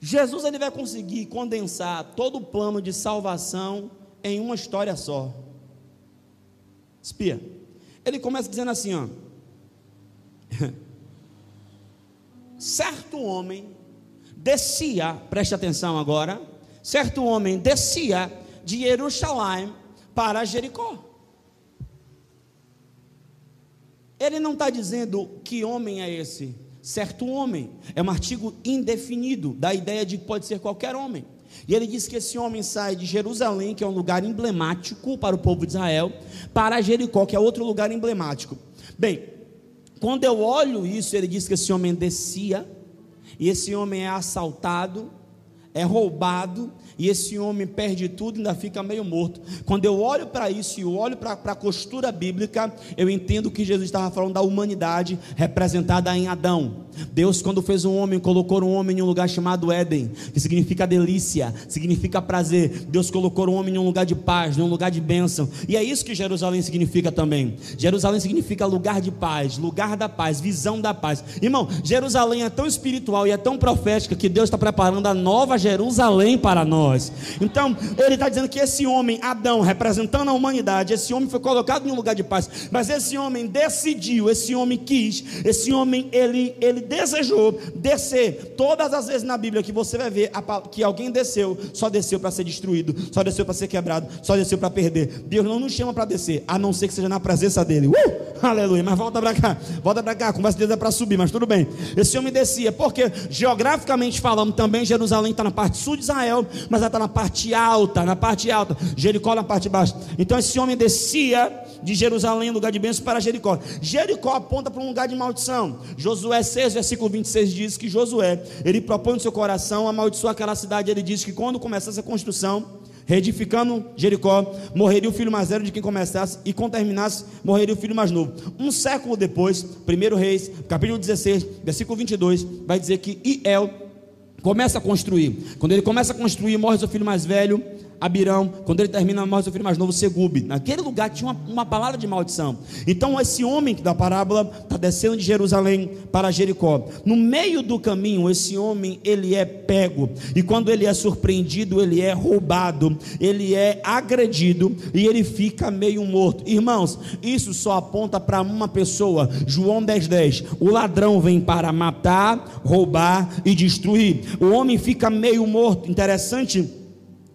Jesus ele vai conseguir condensar todo o plano de salvação em uma história só. Espia. Ele começa dizendo assim, ó. Certo homem descia, preste atenção agora, certo homem descia de Jerusalém para Jericó. Ele não está dizendo que homem é esse, certo homem, é um artigo indefinido, da ideia de que pode ser qualquer homem. E ele diz que esse homem sai de Jerusalém, que é um lugar emblemático para o povo de Israel, para Jericó, que é outro lugar emblemático. Bem, quando eu olho isso, ele diz que esse homem descia, e esse homem é assaltado, é roubado, e esse homem perde tudo e ainda fica meio morto. Quando eu olho para isso e olho para a costura bíblica, eu entendo que Jesus estava falando da humanidade representada em Adão. Deus, quando fez um homem, colocou um homem em um lugar chamado Éden, que significa delícia, significa prazer. Deus colocou um homem em um lugar de paz, em um lugar de bênção. E é isso que Jerusalém significa também. Jerusalém significa lugar de paz, lugar da paz, visão da paz. Irmão, Jerusalém é tão espiritual e é tão profética que Deus está preparando a nova Jerusalém para nós. Então, ele está dizendo que esse homem, Adão, representando a humanidade, esse homem foi colocado em um lugar de paz, mas esse homem decidiu, esse homem quis, esse homem, ele, ele desejou descer. Todas as vezes na Bíblia que você vai ver que alguém desceu, só desceu para ser destruído, só desceu para ser quebrado, só desceu para perder. Deus não nos chama para descer, a não ser que seja na presença dele. Uh! Aleluia. Mas volta para cá, volta para cá, conversa dele é para subir, mas tudo bem. Esse homem descia, porque geograficamente falando, também Jerusalém está na parte sul de Israel, mas ela está na parte alta, na parte alta, Jericó na parte baixa. Então esse homem descia de Jerusalém, lugar de bênção, para Jericó. Jericó aponta para um lugar de maldição. Josué 6, versículo 26 diz que Josué, ele propõe no seu coração amaldiçoar aquela cidade. Ele diz que quando começasse a construção, reedificando Jericó, morreria o filho mais velho de quem começasse, e quando terminasse, morreria o filho mais novo. Um século depois, 1 Reis, capítulo 16, versículo 22, vai dizer que Iel começa a construir. Quando ele começa a construir, morre seu filho mais velho, Abirão, quando ele termina, morre seu filho mais novo, Segube. Naquele lugar tinha uma, uma palavra de maldição. Então, esse homem da parábola está descendo de Jerusalém para Jericó. No meio do caminho, esse homem ele é pego. E quando ele é surpreendido, ele é roubado, ele é agredido e ele fica meio morto. Irmãos, isso só aponta para uma pessoa. João 10,10. 10. O ladrão vem para matar, roubar e destruir. O homem fica meio morto. Interessante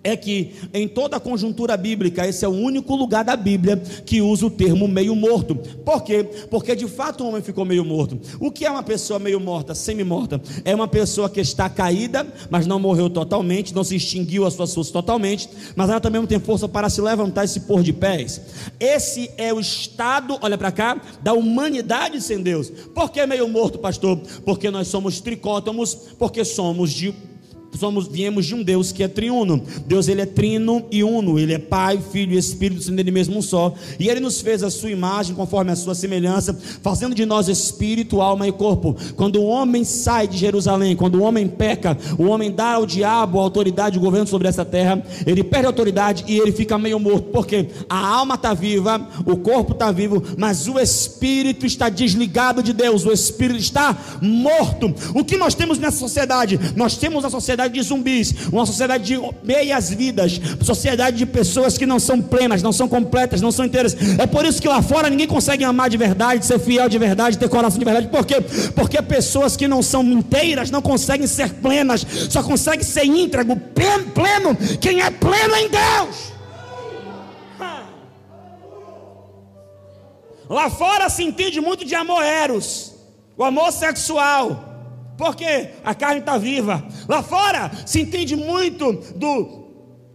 é que em toda a conjuntura bíblica, esse é o único lugar da Bíblia que usa o termo meio morto. Por quê? Porque de fato o homem ficou meio morto. O que é uma pessoa meio morta, semi-morta? É uma pessoa que está caída, mas não morreu totalmente, não se extinguiu as suas forças totalmente, mas ela também não tem força para se levantar e se pôr de pés. Esse é o estado, olha para cá, da humanidade sem Deus. Por que meio morto, pastor? Porque nós somos tricótomos, porque somos de somos viemos de um Deus que é triuno. Deus ele é trino e uno, ele é Pai, Filho e Espírito, sendo ele mesmo um só. E ele nos fez a sua imagem conforme a sua semelhança, fazendo de nós espírito, alma e corpo. Quando o homem sai de Jerusalém, quando o homem peca, o homem dá ao diabo a autoridade, o governo sobre essa terra, ele perde a autoridade e ele fica meio morto, porque a alma está viva, o corpo está vivo, mas o espírito está desligado de Deus, o espírito está morto. O que nós temos nessa sociedade? Nós temos a sociedade sociedade de zumbis, uma sociedade de meias vidas, sociedade de pessoas que não são plenas, não são completas, não são inteiras. É por isso que lá fora ninguém consegue amar de verdade, ser fiel de verdade, ter coração de verdade. Por quê? Porque pessoas que não são inteiras não conseguem ser plenas, só conseguem ser íntegro, pleno. Quem é pleno em Deus. Lá fora se entende muito de amor eros, o amor sexual. Porque a carne está viva. Lá fora se entende muito do,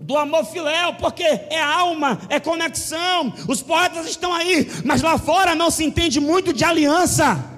do amor filéu, porque é alma, é conexão. Os poetas estão aí, mas lá fora não se entende muito de aliança.